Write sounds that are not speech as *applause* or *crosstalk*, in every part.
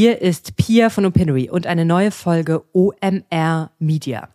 Hier ist Pia von Opinory und eine neue Folge OMR Media.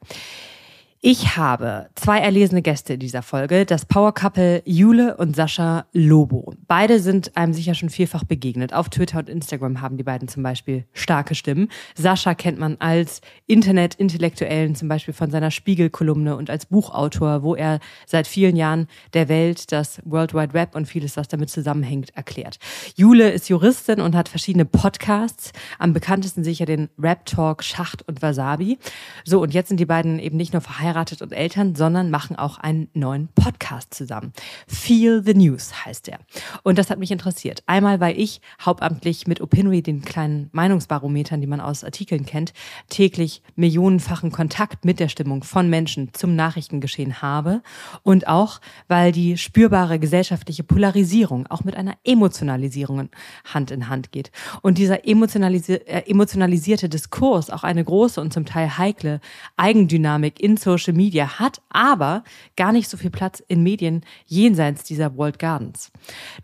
Ich habe zwei erlesene Gäste in dieser Folge, das Power Couple Jule und Sascha Lobo. Beide sind einem sicher schon vielfach begegnet. Auf Twitter und Instagram haben die beiden zum Beispiel starke Stimmen. Sascha kennt man als Internet-Intellektuellen, zum Beispiel von seiner Spiegel-Kolumne und als Buchautor, wo er seit vielen Jahren der Welt das World Wide Web und vieles, was damit zusammenhängt, erklärt. Jule ist Juristin und hat verschiedene Podcasts. Am bekanntesten sicher den Rap Talk Schacht und Wasabi. So, und jetzt sind die beiden eben nicht nur verheiratet, verheiratet und Eltern, sondern machen auch einen neuen Podcast zusammen. Feel the News heißt er. Und das hat mich interessiert. Einmal, weil ich hauptamtlich mit Opinory, den kleinen Meinungsbarometern, die man aus Artikeln kennt, täglich millionenfachen Kontakt mit der Stimmung von Menschen zum Nachrichtengeschehen habe. Und auch, weil die spürbare gesellschaftliche Polarisierung auch mit einer Emotionalisierung Hand in Hand geht. Und dieser emotionalisi äh, emotionalisierte Diskurs auch eine große und zum Teil heikle Eigendynamik in Social Social Media hat, aber gar nicht so viel Platz in Medien jenseits dieser World Gardens.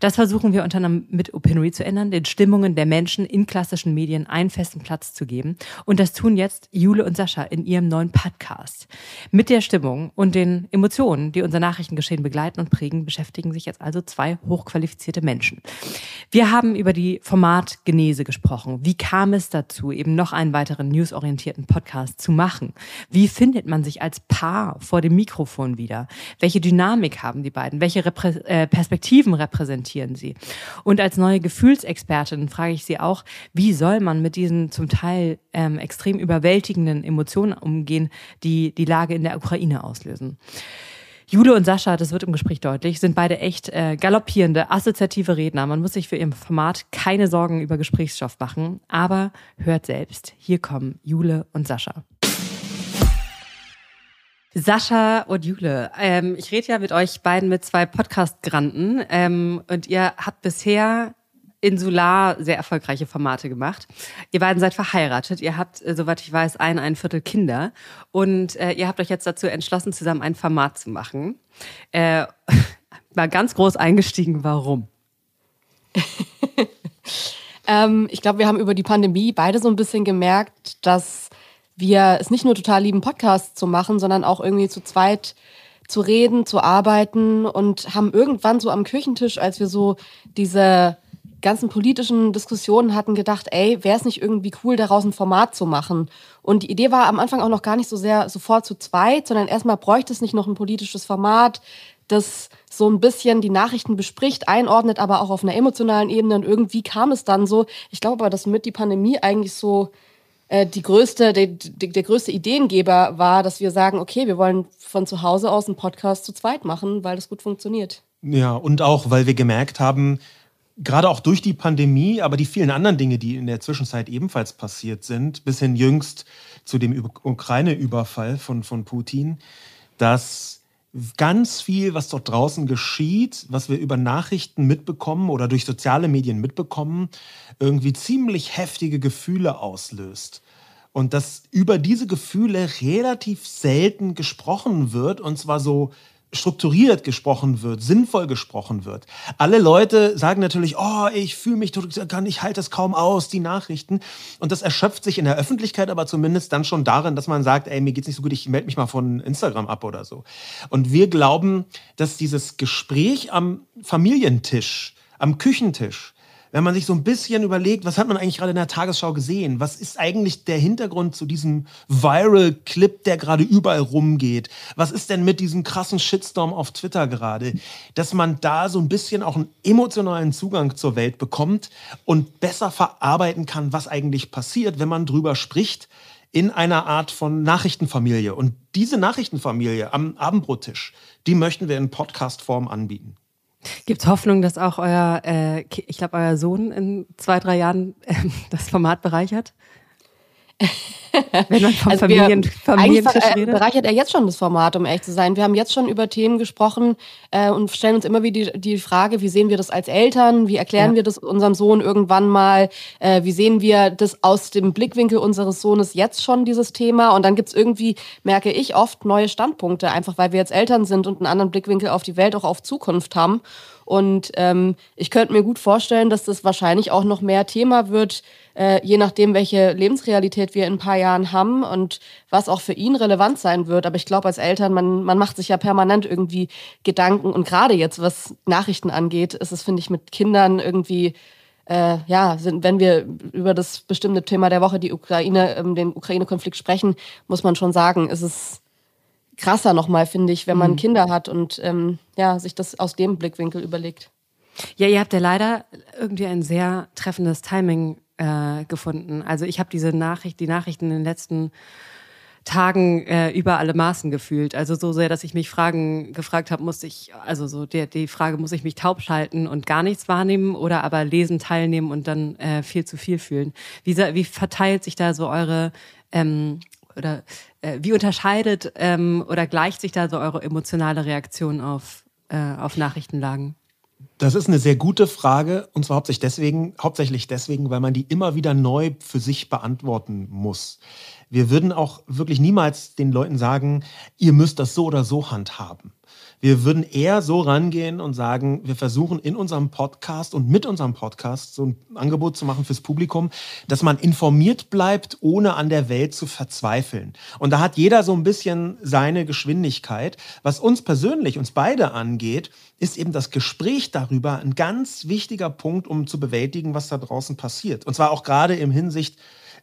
Das versuchen wir unter anderem mit Opinory zu ändern, den Stimmungen der Menschen in klassischen Medien einen festen Platz zu geben. Und das tun jetzt Jule und Sascha in ihrem neuen Podcast. Mit der Stimmung und den Emotionen, die unser Nachrichtengeschehen begleiten und prägen, beschäftigen sich jetzt also zwei hochqualifizierte Menschen. Wir haben über die Formatgenese gesprochen. Wie kam es dazu, eben noch einen weiteren newsorientierten Podcast zu machen? Wie findet man sich als Paar vor dem Mikrofon wieder? Welche Dynamik haben die beiden? Welche Reprä äh, Perspektiven repräsentieren sie? Und als neue Gefühlsexpertin frage ich sie auch, wie soll man mit diesen zum Teil ähm, extrem überwältigenden Emotionen umgehen, die die Lage in der Ukraine auslösen? Jule und Sascha, das wird im Gespräch deutlich, sind beide echt äh, galoppierende, assoziative Redner. Man muss sich für ihr Format keine Sorgen über Gesprächsstoff machen. Aber hört selbst, hier kommen Jule und Sascha. Sascha und Jule, ähm, ich rede ja mit euch beiden mit zwei Podcast-Granten ähm, und ihr habt bisher insular sehr erfolgreiche Formate gemacht. Ihr beiden seid verheiratet, ihr habt, äh, soweit ich weiß, ein, ein Viertel Kinder und äh, ihr habt euch jetzt dazu entschlossen, zusammen ein Format zu machen. Äh, *laughs* mal ganz groß eingestiegen, warum? *laughs* ähm, ich glaube, wir haben über die Pandemie beide so ein bisschen gemerkt, dass wir es nicht nur total lieben, Podcasts zu machen, sondern auch irgendwie zu zweit zu reden, zu arbeiten und haben irgendwann so am Küchentisch, als wir so diese ganzen politischen Diskussionen hatten, gedacht, ey, wäre es nicht irgendwie cool, daraus ein Format zu machen? Und die Idee war am Anfang auch noch gar nicht so sehr sofort zu zweit, sondern erstmal bräuchte es nicht noch ein politisches Format, das so ein bisschen die Nachrichten bespricht, einordnet, aber auch auf einer emotionalen Ebene. Und irgendwie kam es dann so. Ich glaube aber, dass mit die Pandemie eigentlich so äh, die größte, der, der größte Ideengeber war, dass wir sagen, okay, wir wollen von zu Hause aus einen Podcast zu zweit machen, weil das gut funktioniert. Ja, und auch, weil wir gemerkt haben, gerade auch durch die Pandemie, aber die vielen anderen Dinge, die in der Zwischenzeit ebenfalls passiert sind, bis hin jüngst zu dem Ukraine-Überfall von, von Putin, dass ganz viel, was dort draußen geschieht, was wir über Nachrichten mitbekommen oder durch soziale Medien mitbekommen, irgendwie ziemlich heftige Gefühle auslöst. Und dass über diese Gefühle relativ selten gesprochen wird, und zwar so strukturiert gesprochen wird, sinnvoll gesprochen wird. Alle Leute sagen natürlich, oh, ich fühle mich total, ich halte es kaum aus, die Nachrichten. Und das erschöpft sich in der Öffentlichkeit aber zumindest dann schon darin, dass man sagt, ey, mir geht's nicht so gut, ich melde mich mal von Instagram ab oder so. Und wir glauben, dass dieses Gespräch am Familientisch, am Küchentisch, wenn man sich so ein bisschen überlegt, was hat man eigentlich gerade in der Tagesschau gesehen? Was ist eigentlich der Hintergrund zu diesem Viral-Clip, der gerade überall rumgeht? Was ist denn mit diesem krassen Shitstorm auf Twitter gerade? Dass man da so ein bisschen auch einen emotionalen Zugang zur Welt bekommt und besser verarbeiten kann, was eigentlich passiert, wenn man drüber spricht in einer Art von Nachrichtenfamilie. Und diese Nachrichtenfamilie am Abendbrottisch, die möchten wir in Podcast-Form anbieten. Gibt es Hoffnung, dass auch euer, äh, ich glaube, euer Sohn in zwei, drei Jahren äh, das Format bereichert? Wenn man von also Familien, Familientisch äh, redet. bereichert er jetzt schon das Format, um ehrlich zu sein. Wir haben jetzt schon über Themen gesprochen äh, und stellen uns immer wieder die, die Frage, wie sehen wir das als Eltern? Wie erklären ja. wir das unserem Sohn irgendwann mal? Äh, wie sehen wir das aus dem Blickwinkel unseres Sohnes jetzt schon, dieses Thema? Und dann gibt's irgendwie, merke ich, oft neue Standpunkte, einfach weil wir jetzt Eltern sind und einen anderen Blickwinkel auf die Welt, auch auf Zukunft haben. Und ähm, ich könnte mir gut vorstellen, dass das wahrscheinlich auch noch mehr Thema wird, äh, je nachdem, welche Lebensrealität wir in ein paar Jahren haben und was auch für ihn relevant sein wird. Aber ich glaube, als Eltern, man, man macht sich ja permanent irgendwie Gedanken. Und gerade jetzt, was Nachrichten angeht, ist es, finde ich, mit Kindern irgendwie äh, ja, sind, wenn wir über das bestimmte Thema der Woche, die Ukraine, ähm, den Ukraine-Konflikt sprechen, muss man schon sagen, ist es krasser nochmal, finde ich, wenn man mhm. Kinder hat und ähm, ja, sich das aus dem Blickwinkel überlegt. Ja, ihr habt ja leider irgendwie ein sehr treffendes Timing äh, gefunden. Also ich habe diese Nachricht, die Nachrichten in den letzten Tagen äh, über alle Maßen gefühlt. Also so sehr, dass ich mich Fragen gefragt habe, muss ich, also so der, die Frage, muss ich mich taub schalten und gar nichts wahrnehmen oder aber lesen, teilnehmen und dann äh, viel zu viel fühlen. Wie, wie verteilt sich da so eure ähm, oder äh, wie unterscheidet ähm, oder gleicht sich da so eure emotionale Reaktion auf, äh, auf Nachrichtenlagen? Das ist eine sehr gute Frage und zwar hauptsächlich deswegen, hauptsächlich deswegen, weil man die immer wieder neu für sich beantworten muss. Wir würden auch wirklich niemals den Leuten sagen, ihr müsst das so oder so handhaben. Wir würden eher so rangehen und sagen, wir versuchen in unserem Podcast und mit unserem Podcast so ein Angebot zu machen fürs Publikum, dass man informiert bleibt, ohne an der Welt zu verzweifeln. Und da hat jeder so ein bisschen seine Geschwindigkeit. Was uns persönlich, uns beide angeht, ist eben das Gespräch darüber ein ganz wichtiger Punkt, um zu bewältigen, was da draußen passiert. Und zwar auch gerade im Hinsicht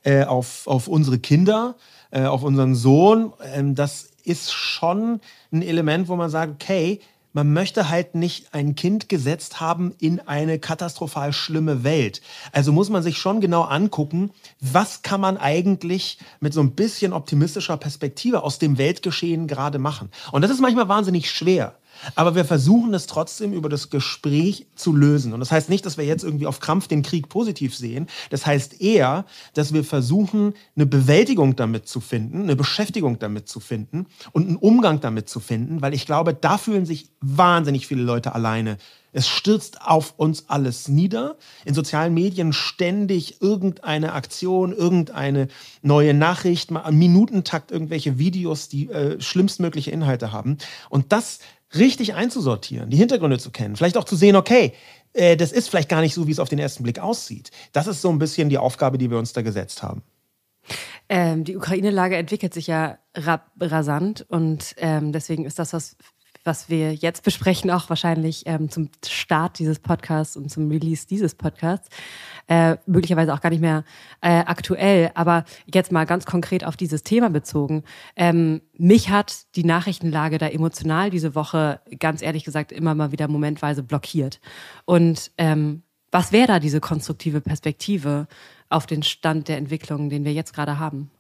äh, auf, auf unsere Kinder, äh, auf unseren Sohn. Ähm, das ist schon ein Element, wo man sagt, okay, man möchte halt nicht ein Kind gesetzt haben in eine katastrophal schlimme Welt. Also muss man sich schon genau angucken, was kann man eigentlich mit so ein bisschen optimistischer Perspektive aus dem Weltgeschehen gerade machen. Und das ist manchmal wahnsinnig schwer. Aber wir versuchen es trotzdem über das Gespräch zu lösen. Und das heißt nicht, dass wir jetzt irgendwie auf Krampf den Krieg positiv sehen. Das heißt eher, dass wir versuchen, eine Bewältigung damit zu finden, eine Beschäftigung damit zu finden und einen Umgang damit zu finden, weil ich glaube, da fühlen sich wahnsinnig viele Leute alleine. Es stürzt auf uns alles nieder. In sozialen Medien ständig irgendeine Aktion, irgendeine neue Nachricht, am Minutentakt irgendwelche Videos, die äh, schlimmstmögliche Inhalte haben. Und das richtig einzusortieren, die Hintergründe zu kennen, vielleicht auch zu sehen, okay, äh, das ist vielleicht gar nicht so, wie es auf den ersten Blick aussieht. Das ist so ein bisschen die Aufgabe, die wir uns da gesetzt haben. Ähm, die Ukraine-Lage entwickelt sich ja rasant und ähm, deswegen ist das, was was wir jetzt besprechen, auch wahrscheinlich ähm, zum Start dieses Podcasts und zum Release dieses Podcasts, äh, möglicherweise auch gar nicht mehr äh, aktuell. Aber jetzt mal ganz konkret auf dieses Thema bezogen. Ähm, mich hat die Nachrichtenlage da emotional diese Woche, ganz ehrlich gesagt, immer mal wieder momentweise blockiert. Und ähm, was wäre da diese konstruktive Perspektive auf den Stand der Entwicklung, den wir jetzt gerade haben?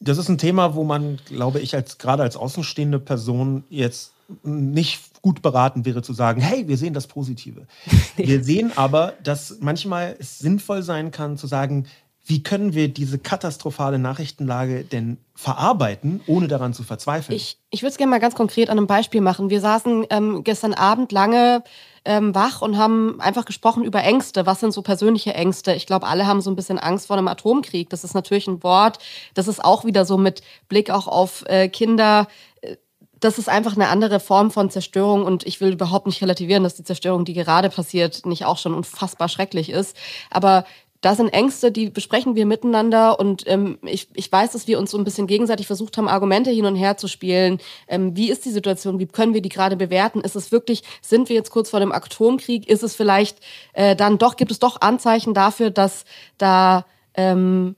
Das ist ein Thema, wo man, glaube ich, als gerade als außenstehende Person jetzt nicht gut beraten wäre zu sagen, hey, wir sehen das Positive. *laughs* wir sehen aber, dass manchmal es sinnvoll sein kann zu sagen, wie können wir diese katastrophale Nachrichtenlage denn verarbeiten, ohne daran zu verzweifeln? Ich, ich würde es gerne mal ganz konkret an einem Beispiel machen. Wir saßen ähm, gestern Abend lange ähm, wach und haben einfach gesprochen über Ängste. Was sind so persönliche Ängste? Ich glaube, alle haben so ein bisschen Angst vor einem Atomkrieg. Das ist natürlich ein Wort, das ist auch wieder so mit Blick auch auf äh, Kinder äh, das ist einfach eine andere Form von Zerstörung und ich will überhaupt nicht relativieren, dass die Zerstörung, die gerade passiert, nicht auch schon unfassbar schrecklich ist. Aber da sind Ängste, die besprechen wir miteinander und ähm, ich, ich weiß, dass wir uns so ein bisschen gegenseitig versucht haben, Argumente hin und her zu spielen. Ähm, wie ist die Situation? Wie können wir die gerade bewerten? Ist es wirklich, sind wir jetzt kurz vor dem Atomkrieg? Ist es vielleicht äh, dann doch, gibt es doch Anzeichen dafür, dass da ähm,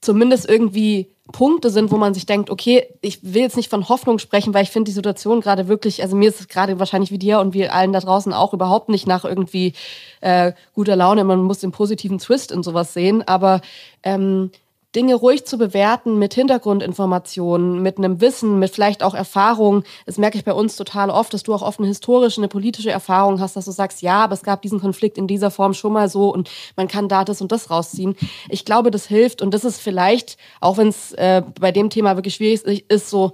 zumindest irgendwie Punkte sind, wo man sich denkt, okay, ich will jetzt nicht von Hoffnung sprechen, weil ich finde die Situation gerade wirklich, also mir ist es gerade wahrscheinlich wie dir und wir allen da draußen auch überhaupt nicht nach irgendwie äh, guter Laune. Man muss den positiven Twist in sowas sehen, aber ähm, Dinge ruhig zu bewerten mit Hintergrundinformationen, mit einem Wissen, mit vielleicht auch Erfahrung. Das merke ich bei uns total oft, dass du auch oft eine historische, eine politische Erfahrung hast, dass du sagst, ja, aber es gab diesen Konflikt in dieser Form schon mal so und man kann da das und das rausziehen. Ich glaube, das hilft und das ist vielleicht, auch wenn es äh, bei dem Thema wirklich schwierig ist so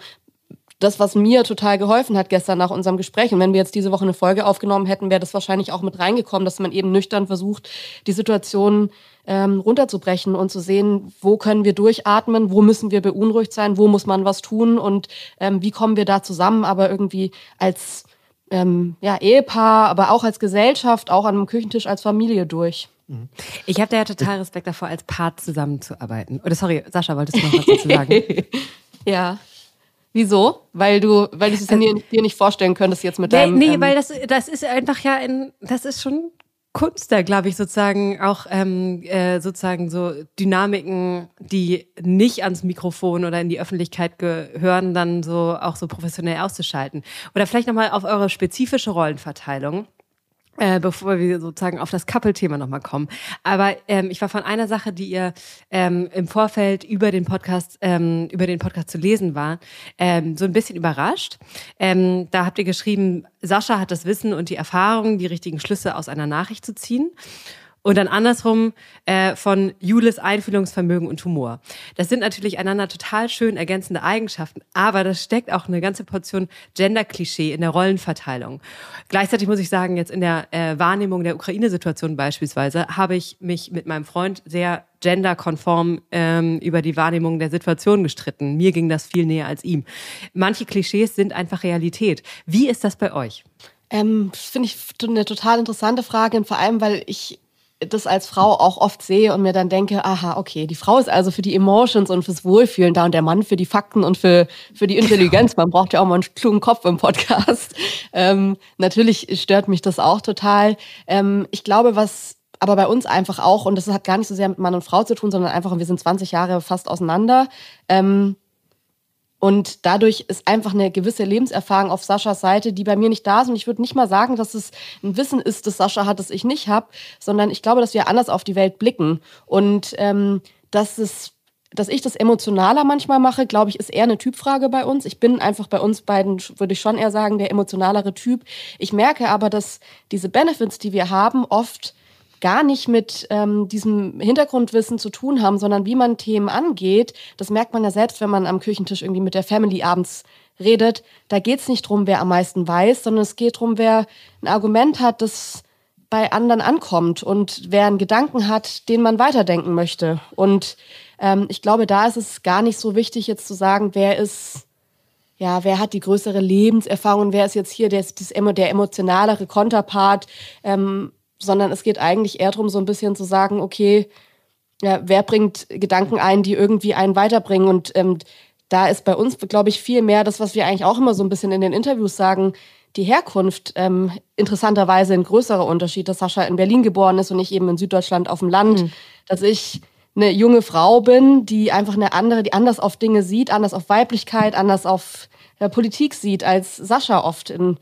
das, was mir total geholfen hat gestern nach unserem Gespräch. Und wenn wir jetzt diese Woche eine Folge aufgenommen hätten, wäre das wahrscheinlich auch mit reingekommen, dass man eben nüchtern versucht, die Situation ähm, runterzubrechen und zu sehen, wo können wir durchatmen, wo müssen wir beunruhigt sein, wo muss man was tun und ähm, wie kommen wir da zusammen, aber irgendwie als ähm, ja, Ehepaar, aber auch als Gesellschaft, auch an einem Küchentisch als Familie durch. Mhm. Ich habe da ja total Respekt davor, als Paar zusammenzuarbeiten. Oder sorry, Sascha, wolltest du noch was dazu sagen? *laughs* *laughs* ja. Wieso? Weil du, weil du es dir, dir nicht vorstellen könntest jetzt mit deinem. Nee, ähm, weil das, das ist einfach ja ein, das ist schon Kunst da, glaube ich, sozusagen auch ähm, äh, sozusagen so Dynamiken, die nicht ans Mikrofon oder in die Öffentlichkeit gehören, dann so auch so professionell auszuschalten. Oder vielleicht nochmal auf eure spezifische Rollenverteilung. Äh, bevor wir sozusagen auf das Couple-Thema nochmal kommen. Aber ähm, ich war von einer Sache, die ihr ähm, im Vorfeld über den Podcast, ähm, über den Podcast zu lesen war, ähm, so ein bisschen überrascht. Ähm, da habt ihr geschrieben, Sascha hat das Wissen und die Erfahrung, die richtigen Schlüsse aus einer Nachricht zu ziehen und dann andersrum äh, von Jules Einfühlungsvermögen und Humor. Das sind natürlich einander total schön ergänzende Eigenschaften, aber das steckt auch eine ganze Portion Gender-Klischee in der Rollenverteilung. Gleichzeitig muss ich sagen, jetzt in der äh, Wahrnehmung der Ukraine-Situation beispielsweise habe ich mich mit meinem Freund sehr genderkonform ähm, über die Wahrnehmung der Situation gestritten. Mir ging das viel näher als ihm. Manche Klischees sind einfach Realität. Wie ist das bei euch? Ähm, Finde ich eine total interessante Frage, und vor allem, weil ich das als Frau auch oft sehe und mir dann denke, aha, okay, die Frau ist also für die Emotions und fürs Wohlfühlen da und der Mann für die Fakten und für, für die Intelligenz. Man braucht ja auch mal einen klugen Kopf im Podcast. Ähm, natürlich stört mich das auch total. Ähm, ich glaube, was aber bei uns einfach auch, und das hat gar nicht so sehr mit Mann und Frau zu tun, sondern einfach, wir sind 20 Jahre fast auseinander. Ähm, und dadurch ist einfach eine gewisse Lebenserfahrung auf Saschas Seite, die bei mir nicht da ist. Und ich würde nicht mal sagen, dass es ein Wissen ist, das Sascha hat, das ich nicht habe, sondern ich glaube, dass wir anders auf die Welt blicken. Und ähm, dass es dass ich das emotionaler manchmal mache, glaube ich, ist eher eine Typfrage bei uns. Ich bin einfach bei uns beiden, würde ich schon eher sagen, der emotionalere Typ. Ich merke aber, dass diese Benefits, die wir haben, oft gar nicht mit ähm, diesem Hintergrundwissen zu tun haben, sondern wie man Themen angeht. Das merkt man ja selbst, wenn man am Küchentisch irgendwie mit der Family abends redet. Da geht es nicht drum, wer am meisten weiß, sondern es geht drum, wer ein Argument hat, das bei anderen ankommt und wer einen Gedanken hat, den man weiterdenken möchte. Und ähm, ich glaube, da ist es gar nicht so wichtig, jetzt zu sagen, wer ist, ja, wer hat die größere Lebenserfahrung, wer ist jetzt hier der, der emotionalere Konterpart. Ähm, sondern es geht eigentlich eher darum, so ein bisschen zu sagen, okay, ja, wer bringt Gedanken ein, die irgendwie einen weiterbringen. Und ähm, da ist bei uns, glaube ich, viel mehr das, was wir eigentlich auch immer so ein bisschen in den Interviews sagen, die Herkunft ähm, interessanterweise ein größerer Unterschied, dass Sascha in Berlin geboren ist und ich eben in Süddeutschland auf dem Land, mhm. dass ich eine junge Frau bin, die einfach eine andere, die anders auf Dinge sieht, anders auf Weiblichkeit, anders auf Politik sieht als Sascha oft in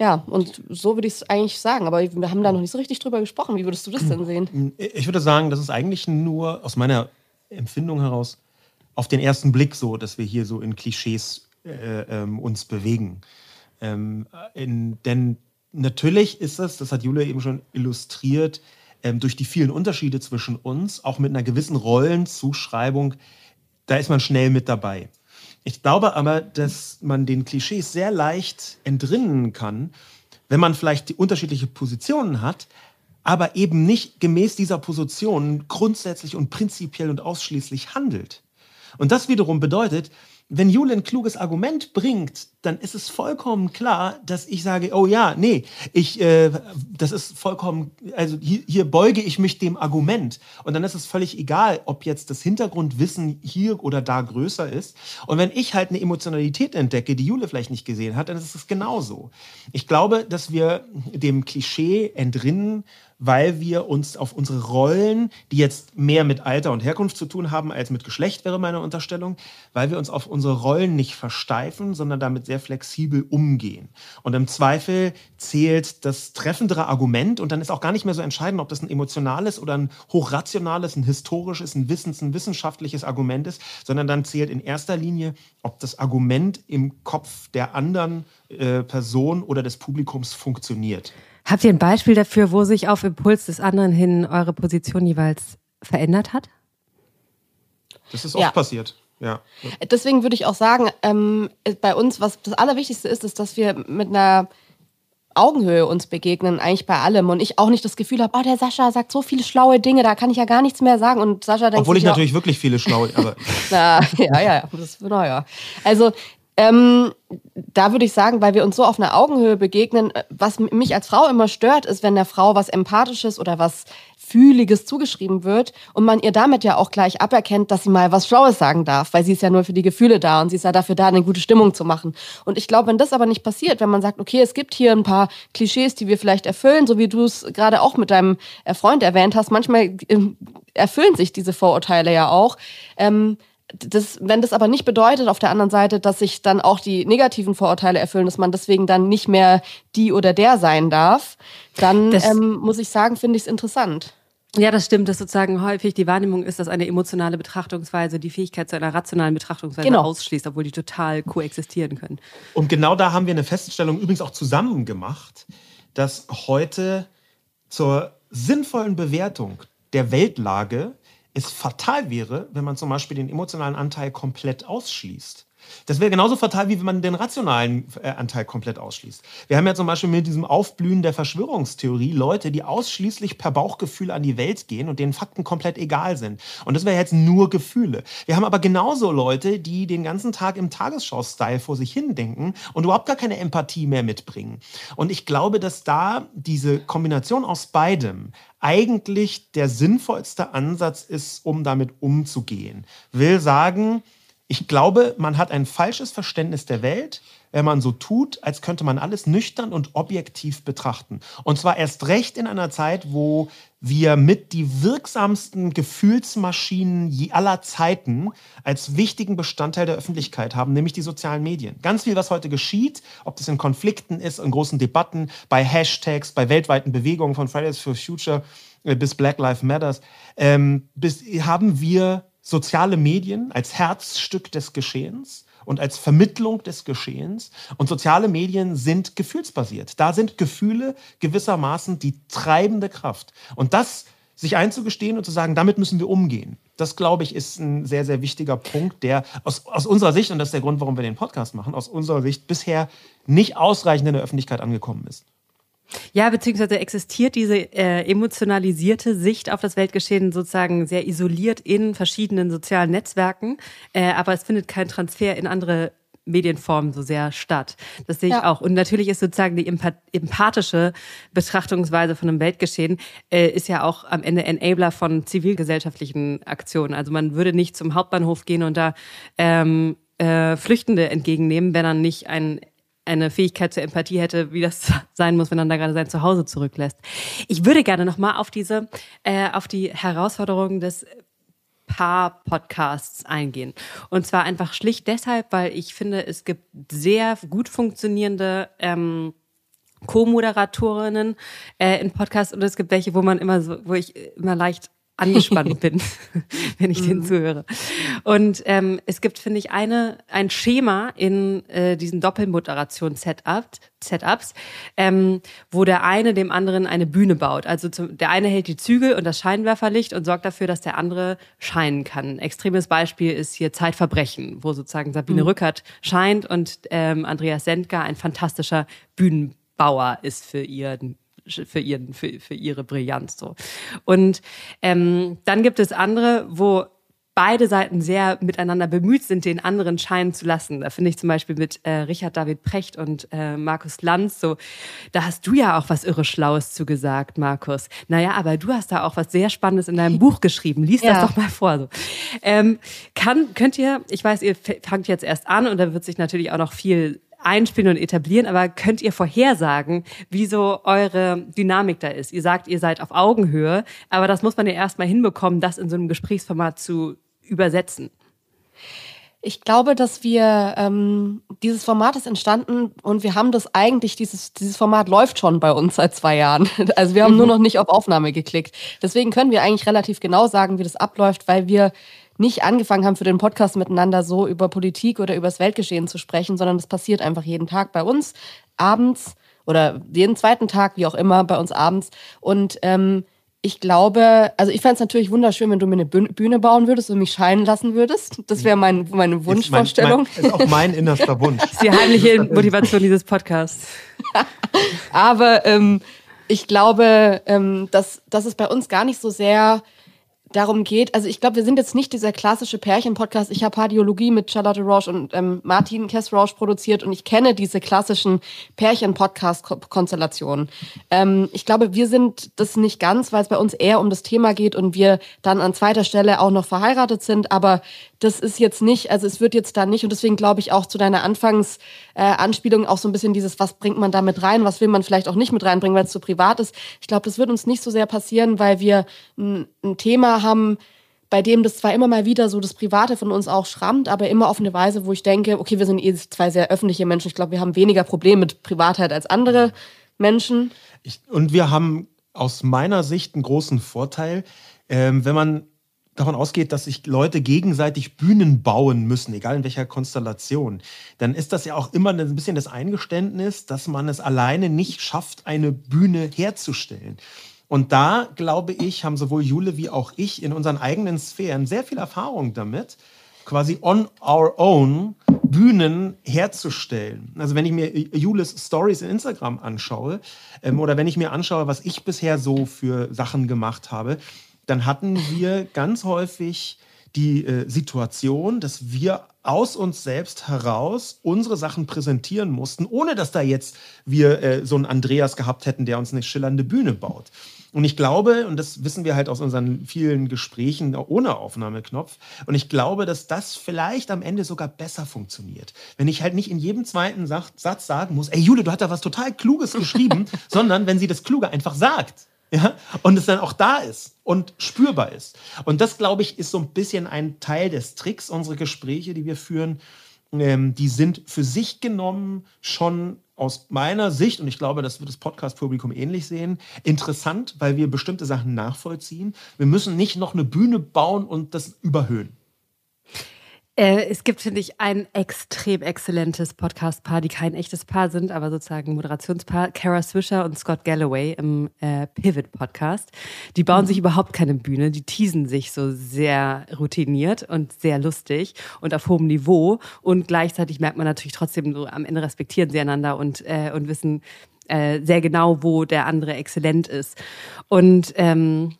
ja, und so würde ich es eigentlich sagen. Aber wir haben da noch nicht so richtig drüber gesprochen. Wie würdest du das denn sehen? Ich würde sagen, das ist eigentlich nur aus meiner Empfindung heraus auf den ersten Blick so, dass wir hier so in Klischees äh, ähm, uns bewegen. Ähm, in, denn natürlich ist es, das hat Julia eben schon illustriert, ähm, durch die vielen Unterschiede zwischen uns, auch mit einer gewissen Rollenzuschreibung, da ist man schnell mit dabei. Ich glaube aber, dass man den Klischees sehr leicht entrinnen kann, wenn man vielleicht die unterschiedliche Positionen hat, aber eben nicht gemäß dieser Position grundsätzlich und prinzipiell und ausschließlich handelt. Und das wiederum bedeutet, wenn Jule ein kluges Argument bringt, dann ist es vollkommen klar, dass ich sage, oh ja, nee, ich, äh, das ist vollkommen, also hier, hier, beuge ich mich dem Argument. Und dann ist es völlig egal, ob jetzt das Hintergrundwissen hier oder da größer ist. Und wenn ich halt eine Emotionalität entdecke, die Jule vielleicht nicht gesehen hat, dann ist es genauso. Ich glaube, dass wir dem Klischee entrinnen weil wir uns auf unsere Rollen, die jetzt mehr mit Alter und Herkunft zu tun haben als mit Geschlecht, wäre meine Unterstellung, weil wir uns auf unsere Rollen nicht versteifen, sondern damit sehr flexibel umgehen. Und im Zweifel zählt das treffendere Argument und dann ist auch gar nicht mehr so entscheidend, ob das ein emotionales oder ein hochrationales, ein historisches, ein wissens-, ein wissenschaftliches Argument ist, sondern dann zählt in erster Linie, ob das Argument im Kopf der anderen äh, Person oder des Publikums funktioniert. Habt ihr ein Beispiel dafür, wo sich auf Impuls des anderen hin eure Position jeweils verändert hat? Das ist oft ja. passiert. Ja. Deswegen würde ich auch sagen, ähm, bei uns, was das Allerwichtigste ist, ist, dass wir mit einer Augenhöhe uns begegnen, eigentlich bei allem. Und ich auch nicht das Gefühl habe, oh, der Sascha sagt so viele schlaue Dinge, da kann ich ja gar nichts mehr sagen. Und Sascha denkt Obwohl ich natürlich wirklich viele schlaue, aber. *laughs* Na, ja, ja, ja. Das, naja. Also, ähm, da würde ich sagen, weil wir uns so auf einer Augenhöhe begegnen, äh, was mich als Frau immer stört, ist, wenn der Frau was Empathisches oder was Fühliges zugeschrieben wird und man ihr damit ja auch gleich aberkennt, dass sie mal was Schlaues sagen darf, weil sie ist ja nur für die Gefühle da und sie ist ja dafür da, eine gute Stimmung zu machen. Und ich glaube, wenn das aber nicht passiert, wenn man sagt, okay, es gibt hier ein paar Klischees, die wir vielleicht erfüllen, so wie du es gerade auch mit deinem äh, Freund erwähnt hast, manchmal ähm, erfüllen sich diese Vorurteile ja auch. Ähm, das, wenn das aber nicht bedeutet auf der anderen Seite, dass sich dann auch die negativen Vorurteile erfüllen, dass man deswegen dann nicht mehr die oder der sein darf, dann ähm, muss ich sagen, finde ich es interessant. Ja, das stimmt, dass sozusagen häufig die Wahrnehmung ist, dass eine emotionale Betrachtungsweise die Fähigkeit zu einer rationalen Betrachtungsweise genau. ausschließt, obwohl die total koexistieren können. Und genau da haben wir eine Feststellung übrigens auch zusammen gemacht, dass heute zur sinnvollen Bewertung der Weltlage es fatal wäre, wenn man zum Beispiel den emotionalen Anteil komplett ausschließt. Das wäre genauso fatal, wie wenn man den rationalen äh, Anteil komplett ausschließt. Wir haben ja zum Beispiel mit diesem Aufblühen der Verschwörungstheorie Leute, die ausschließlich per Bauchgefühl an die Welt gehen und denen Fakten komplett egal sind. Und das wäre jetzt nur Gefühle. Wir haben aber genauso Leute, die den ganzen Tag im Tagesschau-Style vor sich hin denken und überhaupt gar keine Empathie mehr mitbringen. Und ich glaube, dass da diese Kombination aus beidem eigentlich der sinnvollste Ansatz ist, um damit umzugehen. Will sagen, ich glaube, man hat ein falsches Verständnis der Welt, wenn man so tut, als könnte man alles nüchtern und objektiv betrachten. Und zwar erst recht in einer Zeit, wo wir mit die wirksamsten Gefühlsmaschinen aller Zeiten als wichtigen Bestandteil der Öffentlichkeit haben, nämlich die sozialen Medien. Ganz viel, was heute geschieht, ob das in Konflikten ist, in großen Debatten, bei Hashtags, bei weltweiten Bewegungen von Fridays for Future äh, bis Black Lives Matters, ähm, bis, haben wir soziale Medien als Herzstück des Geschehens und als Vermittlung des Geschehens. Und soziale Medien sind gefühlsbasiert. Da sind Gefühle gewissermaßen die treibende Kraft. Und das sich einzugestehen und zu sagen, damit müssen wir umgehen. Das, glaube ich, ist ein sehr, sehr wichtiger Punkt, der aus, aus unserer Sicht, und das ist der Grund, warum wir den Podcast machen, aus unserer Sicht bisher nicht ausreichend in der Öffentlichkeit angekommen ist. Ja, beziehungsweise existiert diese äh, emotionalisierte Sicht auf das Weltgeschehen sozusagen sehr isoliert in verschiedenen sozialen Netzwerken, äh, aber es findet kein Transfer in andere Medienformen so sehr statt. Das sehe ich ja. auch. Und natürlich ist sozusagen die empathische Betrachtungsweise von einem Weltgeschehen äh, ist ja auch am Ende Enabler von zivilgesellschaftlichen Aktionen. Also man würde nicht zum Hauptbahnhof gehen und da ähm, äh, Flüchtende entgegennehmen, wenn dann nicht ein eine Fähigkeit zur Empathie hätte, wie das *laughs* sein muss, wenn man da gerade sein Zuhause zurücklässt. Ich würde gerne nochmal auf diese, äh, auf die Herausforderungen des Paar-Podcasts eingehen. Und zwar einfach schlicht deshalb, weil ich finde, es gibt sehr gut funktionierende ähm, Co-Moderatorinnen äh, in Podcasts und es gibt welche, wo man immer so, wo ich immer leicht angespannt *laughs* bin, *laughs* wenn ich den mhm. zuhöre. Und ähm, es gibt, finde ich, eine, ein Schema in äh, diesen Doppelmoderation-Setups, Setups, ähm, wo der eine dem anderen eine Bühne baut. Also zum, der eine hält die Zügel und das Scheinwerferlicht und sorgt dafür, dass der andere scheinen kann. Ein extremes Beispiel ist hier Zeitverbrechen, wo sozusagen Sabine mhm. Rückert scheint und ähm, Andreas Sendker ein fantastischer Bühnenbauer ist für ihren für, ihren, für, für ihre Brillanz. So. Und ähm, dann gibt es andere, wo beide Seiten sehr miteinander bemüht sind, den anderen scheinen zu lassen. Da finde ich zum Beispiel mit äh, Richard David Precht und äh, Markus Lanz so, da hast du ja auch was irre Schlaues zu gesagt, Markus. Naja, aber du hast da auch was sehr Spannendes in deinem Buch geschrieben. Lies ja. das doch mal vor. So. Ähm, kann, könnt ihr, ich weiß, ihr fangt jetzt erst an und da wird sich natürlich auch noch viel einspielen und etablieren, aber könnt ihr vorhersagen, wie so eure Dynamik da ist? Ihr sagt, ihr seid auf Augenhöhe, aber das muss man ja erstmal hinbekommen, das in so einem Gesprächsformat zu übersetzen. Ich glaube, dass wir ähm, dieses Format ist entstanden und wir haben das eigentlich, dieses, dieses Format läuft schon bei uns seit zwei Jahren. *laughs* Also wir haben mhm. nur noch nicht auf Aufnahme geklickt. Deswegen können wir eigentlich relativ genau sagen, wie das abläuft, weil wir nicht angefangen haben, für den Podcast miteinander so über Politik oder über das Weltgeschehen zu sprechen, sondern das passiert einfach jeden Tag bei uns, abends oder jeden zweiten Tag, wie auch immer, bei uns abends. Und ähm, ich glaube, also ich fände es natürlich wunderschön, wenn du mir eine Bühne bauen würdest und mich scheinen lassen würdest. Das wäre mein, meine Wunschvorstellung. Ist, mein, mein, ist auch mein innerster Wunsch. Das *laughs* ist die heimliche Motivation dieses Podcasts. *laughs* Aber ähm, ich glaube, ähm, dass, dass es bei uns gar nicht so sehr darum geht, also ich glaube, wir sind jetzt nicht dieser klassische Pärchen-Podcast. Ich habe Pardiologie mit Charlotte Roche und ähm, Martin Kess Roche produziert und ich kenne diese klassischen Pärchen-Podcast-Konstellationen. Ähm, ich glaube, wir sind das nicht ganz, weil es bei uns eher um das Thema geht und wir dann an zweiter Stelle auch noch verheiratet sind. Aber das ist jetzt nicht, also es wird jetzt da nicht und deswegen glaube ich auch zu deiner Anfangsanspielung äh, auch so ein bisschen dieses, was bringt man da mit rein, was will man vielleicht auch nicht mit reinbringen, weil es zu privat ist. Ich glaube, das wird uns nicht so sehr passieren, weil wir ein, ein Thema haben, bei dem das zwar immer mal wieder so das Private von uns auch schrammt, aber immer auf eine Weise, wo ich denke, okay, wir sind eh zwei sehr öffentliche Menschen. Ich glaube, wir haben weniger Probleme mit Privatheit als andere Menschen. Ich, und wir haben aus meiner Sicht einen großen Vorteil, ähm, wenn man davon ausgeht, dass sich Leute gegenseitig Bühnen bauen müssen, egal in welcher Konstellation, dann ist das ja auch immer ein bisschen das Eingeständnis, dass man es alleine nicht schafft, eine Bühne herzustellen. Und da, glaube ich, haben sowohl Jule wie auch ich in unseren eigenen Sphären sehr viel Erfahrung damit, quasi on our own Bühnen herzustellen. Also wenn ich mir Jules Stories in Instagram anschaue ähm, oder wenn ich mir anschaue, was ich bisher so für Sachen gemacht habe, dann hatten wir ganz häufig die äh, Situation, dass wir aus uns selbst heraus unsere Sachen präsentieren mussten, ohne dass da jetzt wir äh, so einen Andreas gehabt hätten, der uns eine schillernde Bühne baut. Und ich glaube, und das wissen wir halt aus unseren vielen Gesprächen ohne Aufnahmeknopf, und ich glaube, dass das vielleicht am Ende sogar besser funktioniert. Wenn ich halt nicht in jedem zweiten Satz sagen muss, ey Jule, du hast da was total Kluges geschrieben, *laughs* sondern wenn sie das Kluge einfach sagt. *laughs* Ja, und es dann auch da ist und spürbar ist. Und das, glaube ich, ist so ein bisschen ein Teil des Tricks. Unsere Gespräche, die wir führen, ähm, die sind für sich genommen schon aus meiner Sicht, und ich glaube, das wird das Podcast-Publikum ähnlich sehen, interessant, weil wir bestimmte Sachen nachvollziehen. Wir müssen nicht noch eine Bühne bauen und das überhöhen. Äh, es gibt, finde ich, ein extrem exzellentes Podcast-Paar, die kein echtes Paar sind, aber sozusagen Moderationspaar. Kara Swisher und Scott Galloway im äh, Pivot-Podcast. Die bauen mhm. sich überhaupt keine Bühne, die teasen sich so sehr routiniert und sehr lustig und auf hohem Niveau. Und gleichzeitig merkt man natürlich trotzdem, so am Ende respektieren sie einander und, äh, und wissen äh, sehr genau, wo der andere exzellent ist. Und ähm,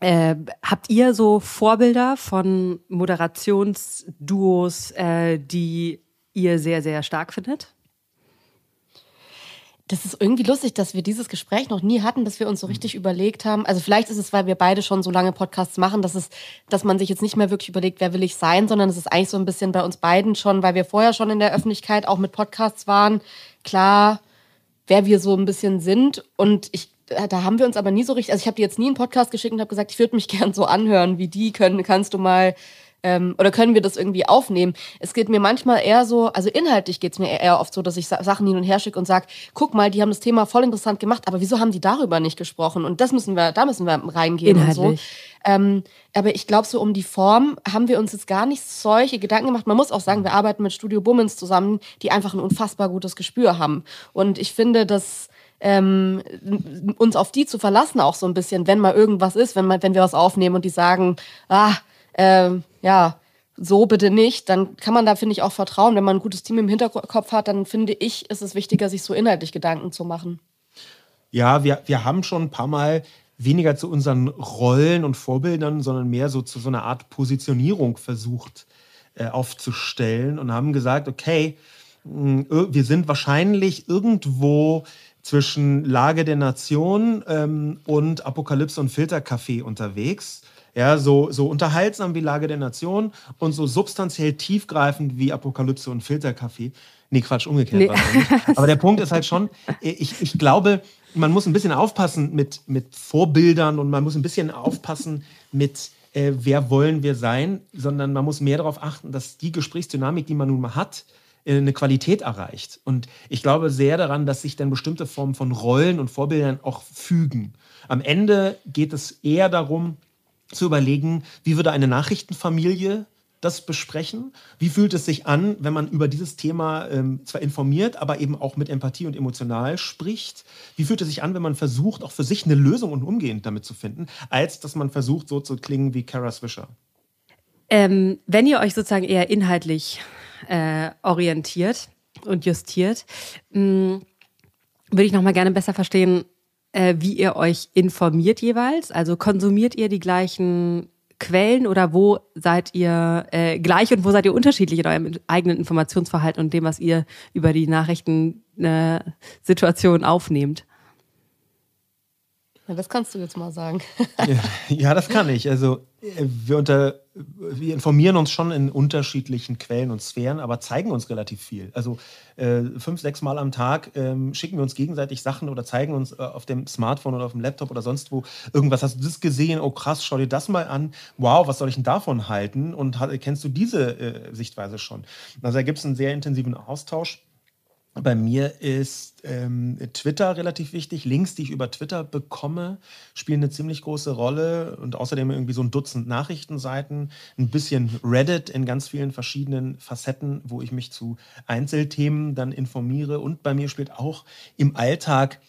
äh, habt ihr so Vorbilder von Moderationsduos, äh, die ihr sehr, sehr stark findet? Das ist irgendwie lustig, dass wir dieses Gespräch noch nie hatten, dass wir uns so richtig überlegt haben. Also vielleicht ist es, weil wir beide schon so lange Podcasts machen, dass es, dass man sich jetzt nicht mehr wirklich überlegt, wer will ich sein, sondern es ist eigentlich so ein bisschen bei uns beiden schon, weil wir vorher schon in der Öffentlichkeit auch mit Podcasts waren, klar, wer wir so ein bisschen sind. Und ich da haben wir uns aber nie so richtig, also ich habe dir jetzt nie einen Podcast geschickt und habe gesagt, ich würde mich *laughs* gern so anhören wie die, können, kannst du mal ähm, oder können wir das irgendwie aufnehmen? Es geht mir manchmal eher so, also inhaltlich geht es mir eher oft so, dass ich Sachen hin und her schicke und sage, guck mal, die haben das Thema voll interessant gemacht, aber wieso haben die darüber nicht gesprochen? Und das müssen wir, da müssen wir reingehen inhaltlich. und so. Ähm, aber ich glaube, so um die Form haben wir uns jetzt gar nicht solche Gedanken gemacht. Man muss auch sagen, wir arbeiten mit Studio Bummens zusammen, die einfach ein unfassbar gutes Gespür haben. Und ich finde, dass ähm, uns auf die zu verlassen auch so ein bisschen, wenn mal irgendwas ist, wenn, man, wenn wir was aufnehmen und die sagen, ah, äh, ja, so bitte nicht, dann kann man da, finde ich, auch vertrauen. Wenn man ein gutes Team im Hinterkopf hat, dann finde ich, ist es wichtiger, sich so inhaltlich Gedanken zu machen. Ja, wir, wir haben schon ein paar Mal weniger zu unseren Rollen und Vorbildern, sondern mehr so zu so einer Art Positionierung versucht äh, aufzustellen und haben gesagt, okay, wir sind wahrscheinlich irgendwo zwischen Lage der Nation ähm, und Apokalypse und Filterkaffee unterwegs. Ja, so, so unterhaltsam wie Lage der Nation und so substanziell tiefgreifend wie Apokalypse und Filterkaffee. Nee, Quatsch, umgekehrt. Nee. *laughs* Aber der Punkt ist halt schon, ich, ich glaube, man muss ein bisschen aufpassen mit, mit Vorbildern und man muss ein bisschen aufpassen mit, äh, wer wollen wir sein, sondern man muss mehr darauf achten, dass die Gesprächsdynamik, die man nun mal hat, eine Qualität erreicht. Und ich glaube sehr daran, dass sich dann bestimmte Formen von Rollen und Vorbildern auch fügen. Am Ende geht es eher darum, zu überlegen, wie würde eine Nachrichtenfamilie das besprechen? Wie fühlt es sich an, wenn man über dieses Thema ähm, zwar informiert, aber eben auch mit Empathie und emotional spricht? Wie fühlt es sich an, wenn man versucht, auch für sich eine Lösung und umgehend damit zu finden, als dass man versucht, so zu klingen wie Kara Swisher? Ähm, wenn ihr euch sozusagen eher inhaltlich äh, orientiert und justiert, mh, mm, würde ich noch mal gerne besser verstehen, äh, wie ihr euch informiert jeweils. Also konsumiert ihr die gleichen Quellen oder wo seid ihr äh, gleich und wo seid ihr unterschiedlich in eurem eigenen Informationsverhalten und dem, was ihr über die Nachrichtensituation äh, aufnehmt? Ja, das kannst du jetzt mal sagen. ja, das kann ich. Also wir, unter, wir informieren uns schon in unterschiedlichen Quellen und Sphären, aber zeigen uns relativ viel. Also äh, fünf, sechs Mal am Tag ähm, schicken wir uns gegenseitig Sachen oder zeigen uns äh, auf dem Smartphone oder auf dem Laptop oder sonst wo irgendwas. Hast du das gesehen? Oh krass, schau dir das mal an. Wow, was soll ich denn davon halten? Und kennst du diese äh, Sichtweise schon? Also da gibt es einen sehr intensiven Austausch. Bei mir ist ähm, Twitter relativ wichtig. Links, die ich über Twitter bekomme, spielen eine ziemlich große Rolle und außerdem irgendwie so ein Dutzend Nachrichtenseiten, ein bisschen Reddit in ganz vielen verschiedenen Facetten, wo ich mich zu Einzelthemen dann informiere. Und bei mir spielt auch im Alltag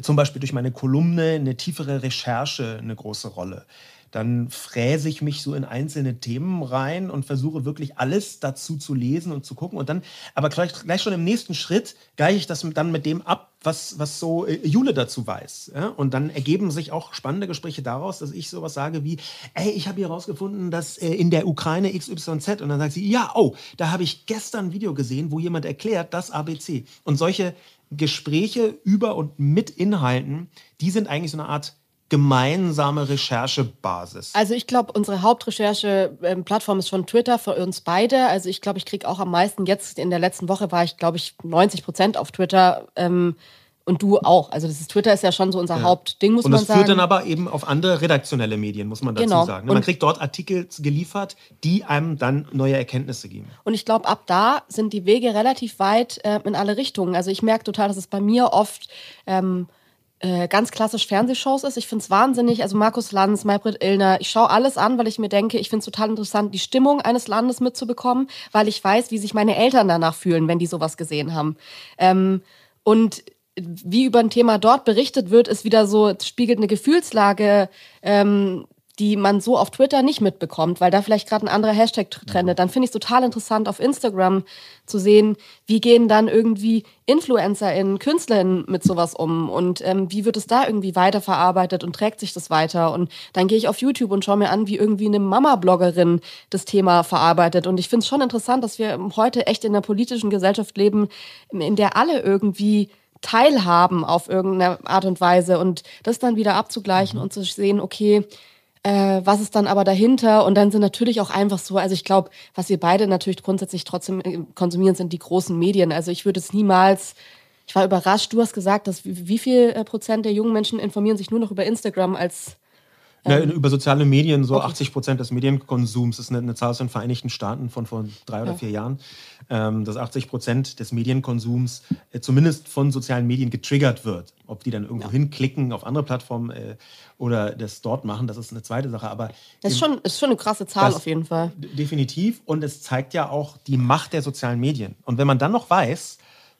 zum Beispiel durch meine Kolumne eine tiefere Recherche eine große Rolle dann fräse ich mich so in einzelne Themen rein und versuche wirklich alles dazu zu lesen und zu gucken. Und dann, aber gleich, gleich schon im nächsten Schritt gleiche ich das dann mit dem ab, was, was so äh, Jule dazu weiß. Ja? Und dann ergeben sich auch spannende Gespräche daraus, dass ich sowas sage wie, ey, ich habe hier rausgefunden, dass äh, in der Ukraine XYZ. Und dann sagt sie, ja, oh, da habe ich gestern ein Video gesehen, wo jemand erklärt, das ABC. Und solche Gespräche über und mit Inhalten, die sind eigentlich so eine Art gemeinsame Recherchebasis? Also ich glaube, unsere Hauptrecherche-Plattform ist schon Twitter für uns beide. Also ich glaube, ich kriege auch am meisten jetzt in der letzten Woche war ich, glaube ich, 90 Prozent auf Twitter. Ähm, und du auch. Also das ist, Twitter ist ja schon so unser ja. Hauptding, muss man sagen. Und das führt dann aber eben auf andere redaktionelle Medien, muss man dazu genau. sagen. Man und kriegt dort Artikel geliefert, die einem dann neue Erkenntnisse geben. Und ich glaube, ab da sind die Wege relativ weit äh, in alle Richtungen. Also ich merke total, dass es bei mir oft ähm, äh, ganz klassisch Fernsehshows ist. Ich finde es wahnsinnig. Also Markus Lanz, Maybrit Illner, ich schaue alles an, weil ich mir denke, ich finde es total interessant, die Stimmung eines Landes mitzubekommen, weil ich weiß, wie sich meine Eltern danach fühlen, wenn die sowas gesehen haben. Ähm, und wie über ein Thema dort berichtet wird, ist wieder so, spiegelt eine Gefühlslage ähm, die man so auf Twitter nicht mitbekommt, weil da vielleicht gerade ein anderer Hashtag trendet. Dann finde ich es total interessant, auf Instagram zu sehen, wie gehen dann irgendwie InfluencerInnen, KünstlerInnen mit sowas um und ähm, wie wird es da irgendwie weiterverarbeitet und trägt sich das weiter. Und dann gehe ich auf YouTube und schaue mir an, wie irgendwie eine Mama-Bloggerin das Thema verarbeitet. Und ich finde es schon interessant, dass wir heute echt in einer politischen Gesellschaft leben, in der alle irgendwie teilhaben auf irgendeine Art und Weise und das dann wieder abzugleichen mhm. und zu sehen, okay, äh, was ist dann aber dahinter? Und dann sind natürlich auch einfach so, also ich glaube, was wir beide natürlich grundsätzlich trotzdem äh, konsumieren, sind die großen Medien. Also ich würde es niemals, ich war überrascht, du hast gesagt, dass wie, viel äh, Prozent der jungen Menschen informieren sich nur noch über Instagram als ja, über soziale Medien, so okay. 80 Prozent des Medienkonsums ist eine, eine, Zahl aus den Vereinigten Staaten von vor drei oder ja. vier Jahren, ähm, dass 80 Prozent des Medienkonsums äh, zumindest von sozialen Medien getriggert wird. Ob die dann irgendwo ja. hinklicken auf andere Plattformen äh, oder das dort machen, das ist eine zweite Sache. Aber das ist schon, ist schon eine krasse Zahl auf jeden Fall. Definitiv. Und es zeigt ja auch die Macht der sozialen Medien. Und wenn man dann noch weiß,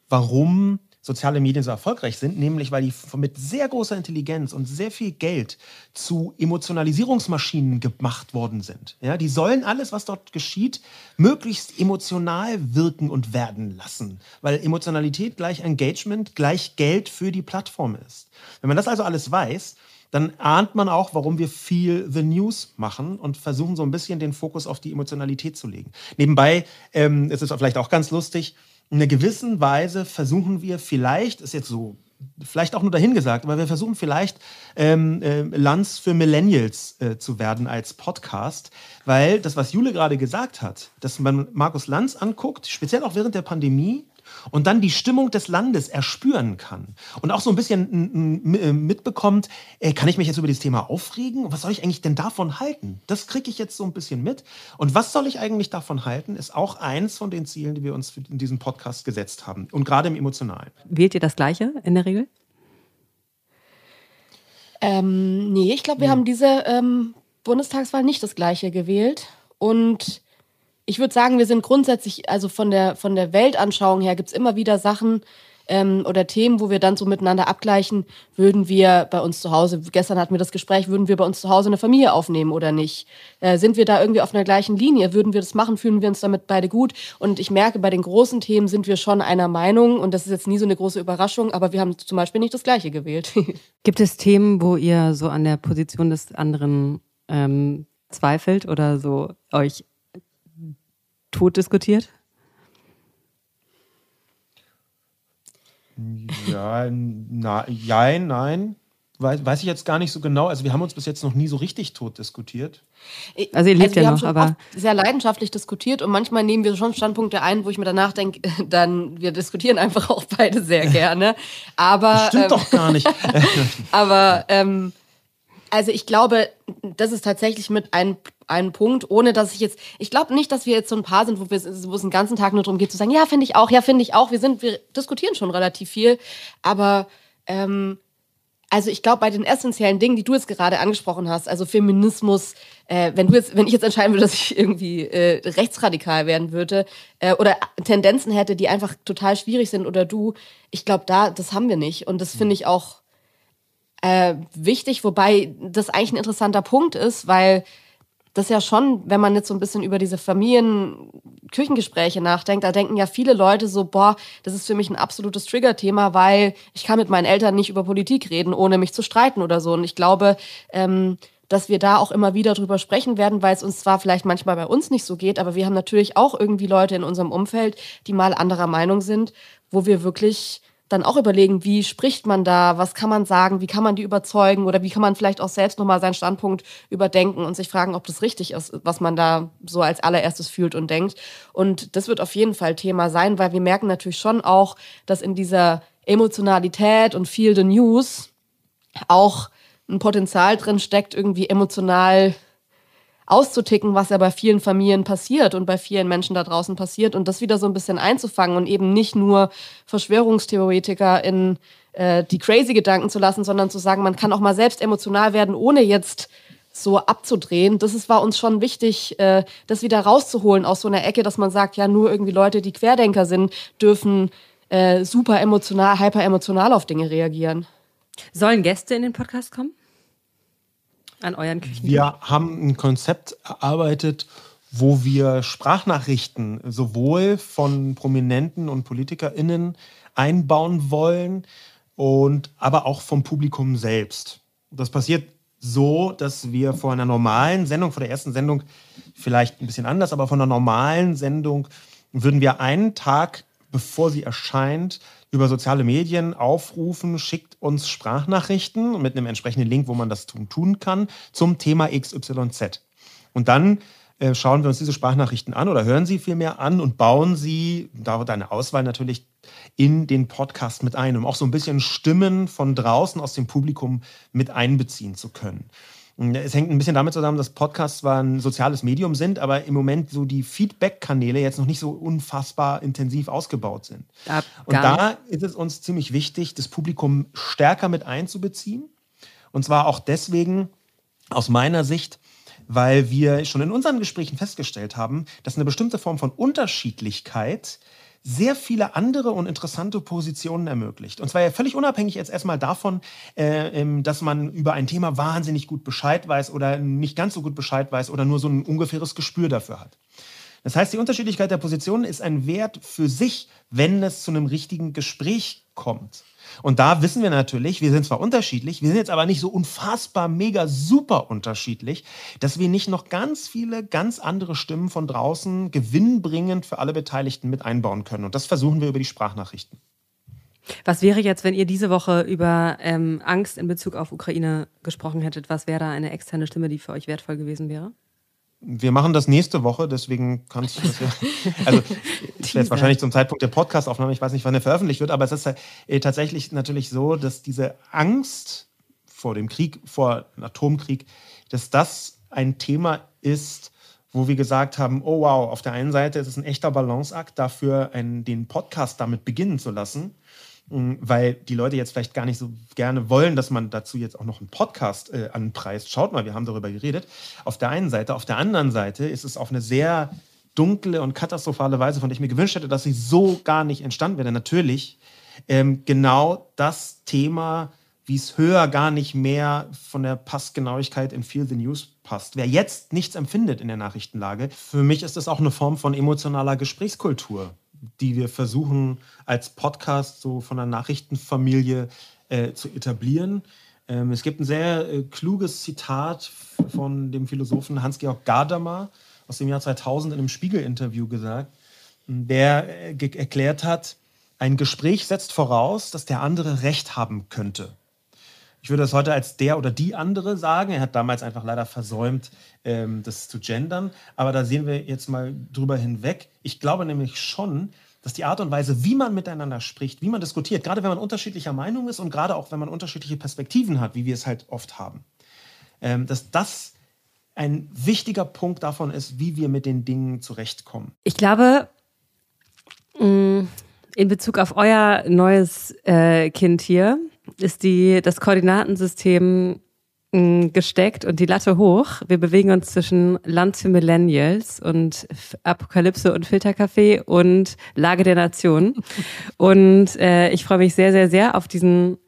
warum soziale Medien so erfolgreich sind, nämlich weil die mit sehr großer Intelligenz und sehr viel Geld zu Emotionalisierungsmaschinen gemacht worden sind. Ja, die sollen alles, was dort geschieht, möglichst emotional wirken und werden lassen, weil Emotionalität gleich Engagement gleich Geld für die Plattform ist. Wenn man das also alles weiß, dann ahnt man auch, warum wir viel The News machen und versuchen so ein bisschen den Fokus auf die Emotionalität zu legen. Nebenbei ähm, ist es vielleicht auch ganz lustig, in einer gewissen Weise versuchen wir vielleicht, ist jetzt so vielleicht auch nur dahingesagt, aber wir versuchen vielleicht ähm, äh, Lanz für Millennials äh, zu werden als Podcast, weil das, was Jule gerade gesagt hat, dass man Markus Lanz anguckt, speziell auch während der Pandemie, und dann die Stimmung des Landes erspüren kann und auch so ein bisschen äh, mitbekommt, äh, kann ich mich jetzt über dieses Thema aufregen? Was soll ich eigentlich denn davon halten? Das kriege ich jetzt so ein bisschen mit. Und was soll ich eigentlich davon halten, ist auch eins von den Zielen, die wir uns in diesem Podcast gesetzt haben. Und gerade im Emotionalen. Wählt ihr das Gleiche in der Regel? Ähm, nee, ich glaube, wir hm. haben diese ähm, Bundestagswahl nicht das Gleiche gewählt. Und ich würde sagen, wir sind grundsätzlich, also von der, von der Weltanschauung her, gibt es immer wieder Sachen ähm, oder Themen, wo wir dann so miteinander abgleichen, würden wir bei uns zu Hause, gestern hatten wir das Gespräch, würden wir bei uns zu Hause eine Familie aufnehmen oder nicht? Äh, sind wir da irgendwie auf einer gleichen Linie? Würden wir das machen? Fühlen wir uns damit beide gut? Und ich merke, bei den großen Themen sind wir schon einer Meinung und das ist jetzt nie so eine große Überraschung, aber wir haben zum Beispiel nicht das Gleiche gewählt. *laughs* Gibt es Themen, wo ihr so an der Position des anderen ähm, zweifelt oder so euch tot diskutiert? Ja, na, ja, nein. Weiß, weiß ich jetzt gar nicht so genau. Also wir haben uns bis jetzt noch nie so richtig tot diskutiert. Also ihr lebt also ja noch, aber sehr leidenschaftlich diskutiert und manchmal nehmen wir schon Standpunkte ein, wo ich mir danach denke, *laughs* dann wir diskutieren einfach auch beide sehr *laughs* gerne. Aber das stimmt ähm, doch gar nicht. *laughs* aber ähm, also ich glaube, das ist tatsächlich mit ein, ein Punkt, ohne dass ich jetzt, ich glaube nicht, dass wir jetzt so ein Paar sind, wo, wir, wo es den ganzen Tag nur darum geht zu sagen, ja, finde ich auch, ja, finde ich auch. Wir sind, wir diskutieren schon relativ viel, aber ähm, also ich glaube, bei den essentiellen Dingen, die du jetzt gerade angesprochen hast, also Feminismus, äh, wenn du jetzt, wenn ich jetzt entscheiden würde, dass ich irgendwie äh, rechtsradikal werden würde äh, oder Tendenzen hätte, die einfach total schwierig sind, oder du, ich glaube, da, das haben wir nicht. Und das finde ich auch äh, wichtig, wobei das eigentlich ein interessanter Punkt ist, weil das ja schon, wenn man jetzt so ein bisschen über diese Familien-Küchengespräche nachdenkt, da denken ja viele Leute so, boah, das ist für mich ein absolutes Trigger-Thema, weil ich kann mit meinen Eltern nicht über Politik reden, ohne mich zu streiten oder so. Und ich glaube, ähm, dass wir da auch immer wieder drüber sprechen werden, weil es uns zwar vielleicht manchmal bei uns nicht so geht, aber wir haben natürlich auch irgendwie Leute in unserem Umfeld, die mal anderer Meinung sind, wo wir wirklich dann auch überlegen, wie spricht man da, was kann man sagen, wie kann man die überzeugen oder wie kann man vielleicht auch selbst nochmal seinen Standpunkt überdenken und sich fragen, ob das richtig ist, was man da so als allererstes fühlt und denkt. Und das wird auf jeden Fall Thema sein, weil wir merken natürlich schon auch, dass in dieser Emotionalität und Feel the News auch ein Potenzial drin steckt, irgendwie emotional auszuticken, was ja bei vielen Familien passiert und bei vielen Menschen da draußen passiert und das wieder so ein bisschen einzufangen und eben nicht nur Verschwörungstheoretiker in äh, die crazy Gedanken zu lassen, sondern zu sagen, man kann auch mal selbst emotional werden, ohne jetzt so abzudrehen. Das ist, war uns schon wichtig, äh, das wieder rauszuholen aus so einer Ecke, dass man sagt, ja, nur irgendwie Leute, die Querdenker sind, dürfen äh, super emotional, hyper emotional auf Dinge reagieren. Sollen Gäste in den Podcast kommen? An euren Küchen? Wir haben ein Konzept erarbeitet, wo wir Sprachnachrichten sowohl von Prominenten und PolitikerInnen einbauen wollen und aber auch vom Publikum selbst. Das passiert so, dass wir vor einer normalen Sendung, vor der ersten Sendung vielleicht ein bisschen anders, aber von einer normalen Sendung würden wir einen Tag, bevor sie erscheint, über soziale Medien aufrufen, schickt uns Sprachnachrichten mit einem entsprechenden Link, wo man das tun, tun kann, zum Thema XYZ. Und dann äh, schauen wir uns diese Sprachnachrichten an oder hören sie vielmehr an und bauen sie, dauert eine Auswahl natürlich, in den Podcast mit ein, um auch so ein bisschen Stimmen von draußen aus dem Publikum mit einbeziehen zu können. Es hängt ein bisschen damit zusammen, dass Podcasts zwar ein soziales Medium sind, aber im Moment so die Feedback-Kanäle jetzt noch nicht so unfassbar intensiv ausgebaut sind. Ja, und da ist es uns ziemlich wichtig, das Publikum stärker mit einzubeziehen. Und zwar auch deswegen, aus meiner Sicht, weil wir schon in unseren Gesprächen festgestellt haben, dass eine bestimmte Form von Unterschiedlichkeit sehr viele andere und interessante Positionen ermöglicht. Und zwar ja völlig unabhängig jetzt erstmal davon, äh, dass man über ein Thema wahnsinnig gut Bescheid weiß oder nicht ganz so gut Bescheid weiß oder nur so ein ungefähres Gespür dafür hat. Das heißt, die Unterschiedlichkeit der Positionen ist ein Wert für sich, wenn es zu einem richtigen Gespräch kommt. Und da wissen wir natürlich, wir sind zwar unterschiedlich, wir sind jetzt aber nicht so unfassbar mega super unterschiedlich, dass wir nicht noch ganz viele ganz andere Stimmen von draußen gewinnbringend für alle Beteiligten mit einbauen können. Und das versuchen wir über die Sprachnachrichten. Was wäre jetzt, wenn ihr diese Woche über ähm, Angst in Bezug auf Ukraine gesprochen hättet? Was wäre da eine externe Stimme, die für euch wertvoll gewesen wäre? Wir machen das nächste Woche, deswegen kannst du das ja. *laughs* Also, werde wahrscheinlich zum Zeitpunkt der Podcastaufnahme, ich weiß nicht, wann der veröffentlicht wird, aber es ist äh, tatsächlich natürlich so, dass diese Angst vor dem Krieg, vor einem Atomkrieg, dass das ein Thema ist, wo wir gesagt haben, oh wow, auf der einen Seite ist es ein echter Balanceakt dafür, einen, den Podcast damit beginnen zu lassen, weil die Leute jetzt vielleicht gar nicht so gerne wollen, dass man dazu jetzt auch noch einen Podcast äh, anpreist. Schaut mal, wir haben darüber geredet. Auf der einen Seite. Auf der anderen Seite ist es auf eine sehr dunkle und katastrophale Weise, von der ich mir gewünscht hätte, dass sie so gar nicht entstanden wäre. Natürlich ähm, genau das Thema, wie es höher gar nicht mehr von der Passgenauigkeit in Feel the News passt. Wer jetzt nichts empfindet in der Nachrichtenlage, für mich ist das auch eine Form von emotionaler Gesprächskultur, die wir versuchen als Podcast so von der Nachrichtenfamilie äh, zu etablieren. Ähm, es gibt ein sehr äh, kluges Zitat von dem Philosophen Hans-Georg Gadamer aus dem Jahr 2000 in einem Spiegel-Interview gesagt, der äh, erklärt hat, ein Gespräch setzt voraus, dass der andere Recht haben könnte. Ich würde das heute als der oder die andere sagen. Er hat damals einfach leider versäumt, ähm, das zu gendern. Aber da sehen wir jetzt mal drüber hinweg. Ich glaube nämlich schon, dass die Art und Weise, wie man miteinander spricht, wie man diskutiert, gerade wenn man unterschiedlicher Meinung ist und gerade auch wenn man unterschiedliche Perspektiven hat, wie wir es halt oft haben, ähm, dass das ein wichtiger Punkt davon ist, wie wir mit den Dingen zurechtkommen. Ich glaube, mm, in Bezug auf euer neues äh, Kind hier, ist die, das Koordinatensystem mm, gesteckt und die Latte hoch. Wir bewegen uns zwischen Land für Millennials und Apokalypse und Filterkaffee und Lage der Nation. Und äh, ich freue mich sehr, sehr, sehr auf diesen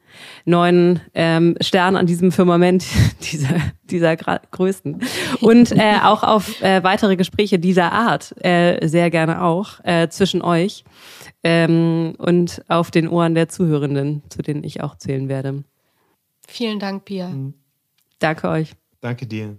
neuen ähm, Stern an diesem Firmament *laughs* dieser, dieser Größen. Und äh, auch auf äh, weitere Gespräche dieser Art, äh, sehr gerne auch, äh, zwischen euch ähm, und auf den Ohren der Zuhörenden, zu denen ich auch zählen werde. Vielen Dank, Pia. Mhm. Danke euch. Danke dir.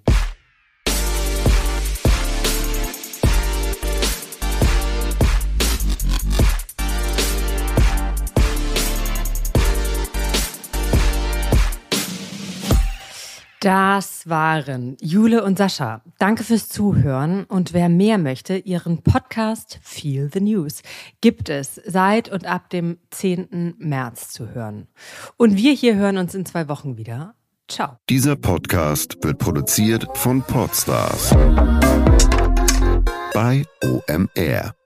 Das waren Jule und Sascha. Danke fürs Zuhören. Und wer mehr möchte, ihren Podcast Feel the News gibt es seit und ab dem 10. März zu hören. Und wir hier hören uns in zwei Wochen wieder. Ciao. Dieser Podcast wird produziert von Podstars bei OMR.